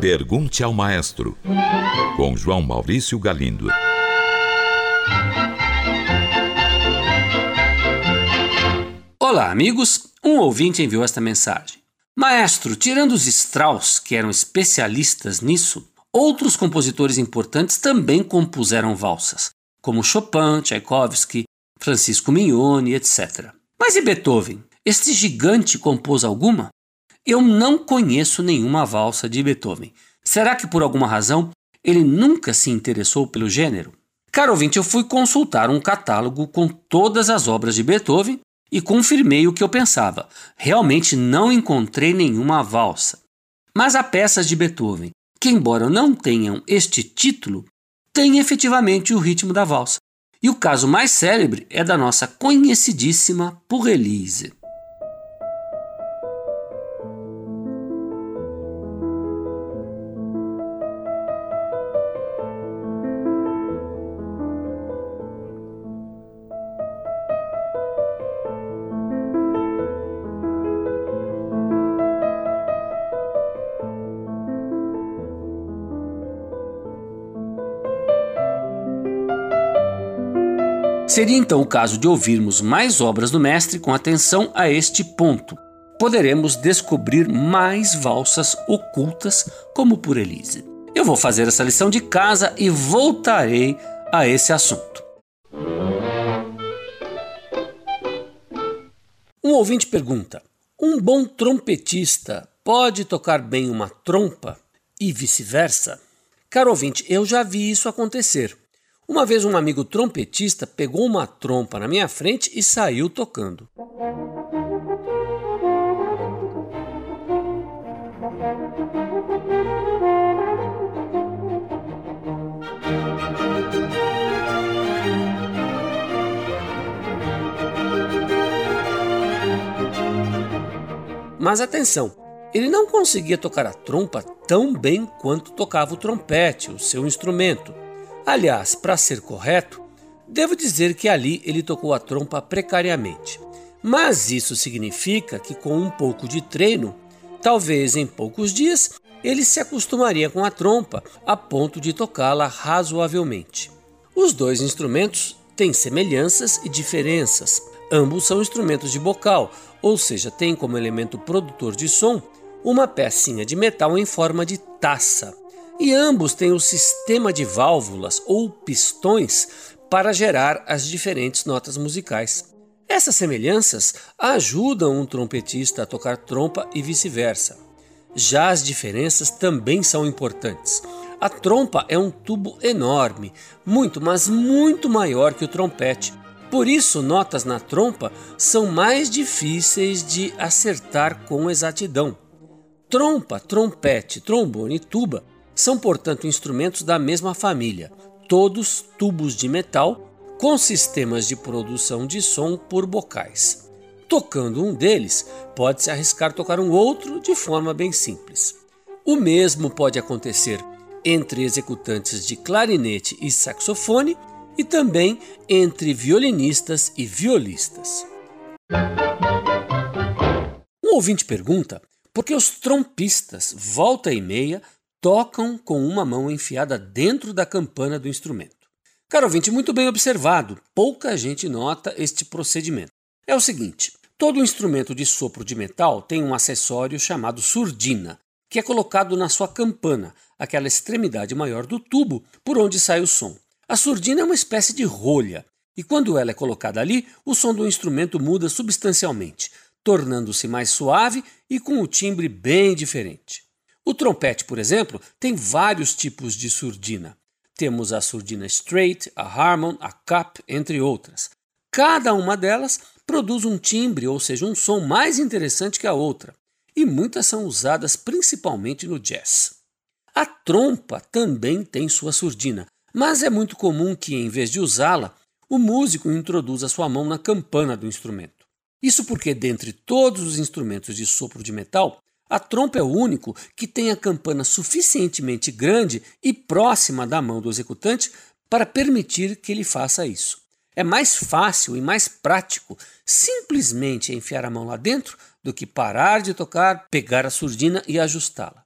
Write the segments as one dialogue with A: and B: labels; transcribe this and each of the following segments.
A: Pergunte ao Maestro, com João Maurício Galindo.
B: Olá, amigos. Um ouvinte enviou esta mensagem. Maestro, tirando os Strauss, que eram especialistas nisso, outros compositores importantes também compuseram valsas, como Chopin, Tchaikovsky, Francisco Mignone, etc. Mas e Beethoven? Este gigante compôs alguma? Eu não conheço nenhuma valsa de Beethoven. Será que por alguma razão ele nunca se interessou pelo gênero? Caro ouvinte, eu fui consultar um catálogo com todas as obras de Beethoven e confirmei o que eu pensava. Realmente não encontrei nenhuma valsa. Mas há peças de Beethoven que, embora não tenham este título, têm efetivamente o ritmo da valsa. E o caso mais célebre é da nossa conhecidíssima Pour Seria então o caso de ouvirmos mais obras do mestre com atenção a este ponto. Poderemos descobrir mais valsas ocultas, como por Elise. Eu vou fazer essa lição de casa e voltarei a esse assunto. Um ouvinte pergunta: um bom trompetista pode tocar bem uma trompa e vice-versa? Caro ouvinte, eu já vi isso acontecer. Uma vez um amigo trompetista pegou uma trompa na minha frente e saiu tocando. Mas atenção, ele não conseguia tocar a trompa tão bem quanto tocava o trompete, o seu instrumento. Aliás, para ser correto, devo dizer que ali ele tocou a trompa precariamente. Mas isso significa que com um pouco de treino, talvez em poucos dias, ele se acostumaria com a trompa a ponto de tocá-la razoavelmente. Os dois instrumentos têm semelhanças e diferenças. Ambos são instrumentos de bocal, ou seja, têm como elemento produtor de som uma pecinha de metal em forma de taça e ambos têm o sistema de válvulas ou pistões para gerar as diferentes notas musicais. Essas semelhanças ajudam um trompetista a tocar trompa e vice-versa. Já as diferenças também são importantes. A trompa é um tubo enorme, muito, mas muito maior que o trompete. Por isso, notas na trompa são mais difíceis de acertar com exatidão. Trompa, trompete, trombone e tuba são, portanto, instrumentos da mesma família, todos tubos de metal com sistemas de produção de som por bocais. Tocando um deles, pode-se arriscar tocar um outro de forma bem simples. O mesmo pode acontecer entre executantes de clarinete e saxofone e também entre violinistas e violistas. Um ouvinte pergunta por que os trompistas, volta e meia, tocam com uma mão enfiada dentro da campana do instrumento. Caro ouvinte, muito bem observado, pouca gente nota este procedimento. É o seguinte: todo instrumento de sopro de metal tem um acessório chamado surdina, que é colocado na sua campana, aquela extremidade maior do tubo por onde sai o som. A surdina é uma espécie de rolha, e quando ela é colocada ali, o som do instrumento muda substancialmente, tornando-se mais suave e com o timbre bem diferente. O trompete, por exemplo, tem vários tipos de surdina. Temos a surdina straight, a Harmon, a cup, entre outras. Cada uma delas produz um timbre, ou seja, um som mais interessante que a outra, e muitas são usadas principalmente no jazz. A trompa também tem sua surdina, mas é muito comum que, em vez de usá-la, o músico introduza sua mão na campana do instrumento. Isso porque, dentre todos os instrumentos de sopro de metal, a trompa é o único que tem a campana suficientemente grande e próxima da mão do executante para permitir que ele faça isso. É mais fácil e mais prático simplesmente enfiar a mão lá dentro do que parar de tocar, pegar a surdina e ajustá-la.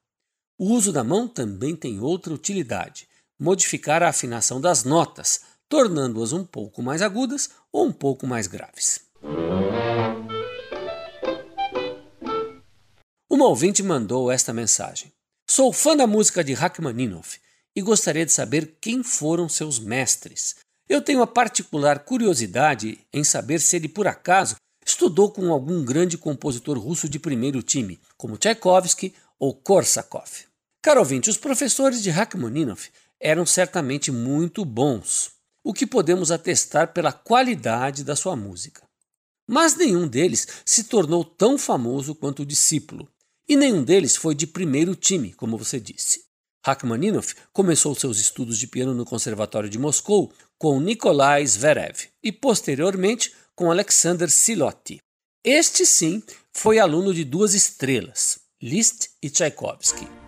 B: O uso da mão também tem outra utilidade: modificar a afinação das notas, tornando-as um pouco mais agudas ou um pouco mais graves. Uma ouvinte mandou esta mensagem: Sou fã da música de Rachmaninoff e gostaria de saber quem foram seus mestres. Eu tenho a particular curiosidade em saber se ele por acaso estudou com algum grande compositor russo de primeiro time, como Tchaikovsky ou Korsakov. Caro ouvinte, os professores de Rachmaninoff eram certamente muito bons, o que podemos atestar pela qualidade da sua música. Mas nenhum deles se tornou tão famoso quanto o discípulo, e nenhum deles foi de primeiro time, como você disse. Rachmaninoff começou seus estudos de piano no Conservatório de Moscou com Nikolai Zverev e, posteriormente, com Alexander Silotti. Este, sim, foi aluno de duas estrelas, Liszt e Tchaikovsky.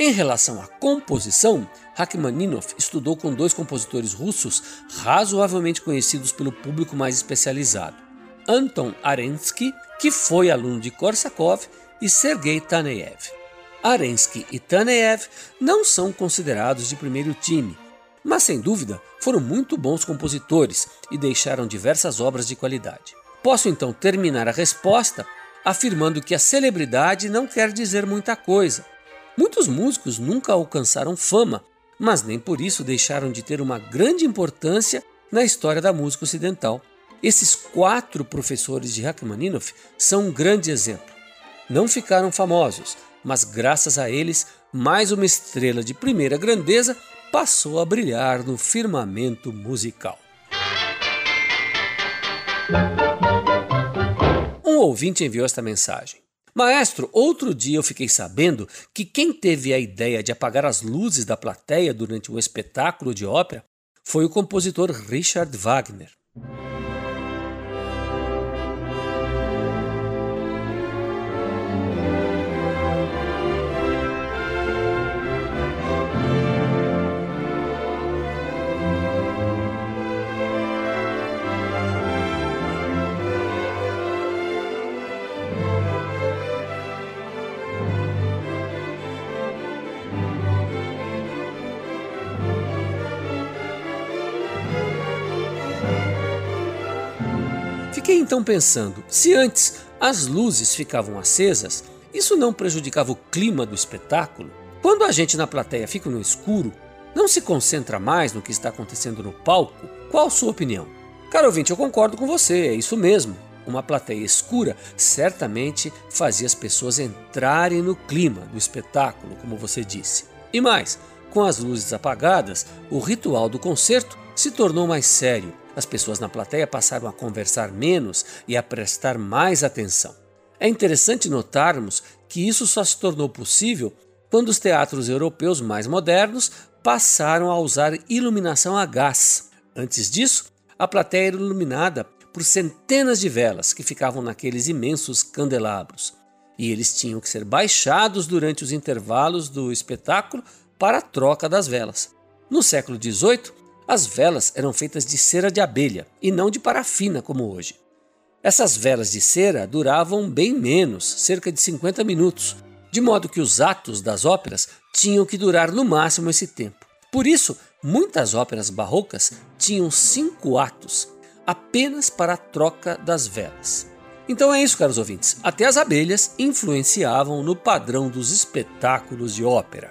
B: Em relação à composição, Rachmaninoff estudou com dois compositores russos razoavelmente conhecidos pelo público mais especializado: Anton Arensky, que foi aluno de Korsakov, e Sergei Taneyev. Arensky e Taneyev não são considerados de primeiro time, mas sem dúvida foram muito bons compositores e deixaram diversas obras de qualidade. Posso então terminar a resposta afirmando que a celebridade não quer dizer muita coisa Muitos músicos nunca alcançaram fama, mas nem por isso deixaram de ter uma grande importância na história da música ocidental. Esses quatro professores de Rachmaninoff são um grande exemplo. Não ficaram famosos, mas graças a eles, mais uma estrela de primeira grandeza passou a brilhar no firmamento musical. Um ouvinte enviou esta mensagem. Maestro, outro dia eu fiquei sabendo que quem teve a ideia de apagar as luzes da plateia durante um espetáculo de ópera foi o compositor Richard Wagner. Fiquei então pensando: se antes as luzes ficavam acesas, isso não prejudicava o clima do espetáculo? Quando a gente na plateia fica no escuro, não se concentra mais no que está acontecendo no palco? Qual a sua opinião? Caro ouvinte, eu concordo com você, é isso mesmo. Uma plateia escura certamente fazia as pessoas entrarem no clima do espetáculo, como você disse. E mais, com as luzes apagadas, o ritual do concerto se tornou mais sério as pessoas na plateia passaram a conversar menos e a prestar mais atenção. É interessante notarmos que isso só se tornou possível quando os teatros europeus mais modernos passaram a usar iluminação a gás. Antes disso, a plateia era iluminada por centenas de velas que ficavam naqueles imensos candelabros, e eles tinham que ser baixados durante os intervalos do espetáculo para a troca das velas. No século XVIII, as velas eram feitas de cera de abelha e não de parafina como hoje. Essas velas de cera duravam bem menos, cerca de 50 minutos, de modo que os atos das óperas tinham que durar no máximo esse tempo. Por isso, muitas óperas barrocas tinham cinco atos, apenas para a troca das velas. Então é isso, caros ouvintes. Até as abelhas influenciavam no padrão dos espetáculos de ópera.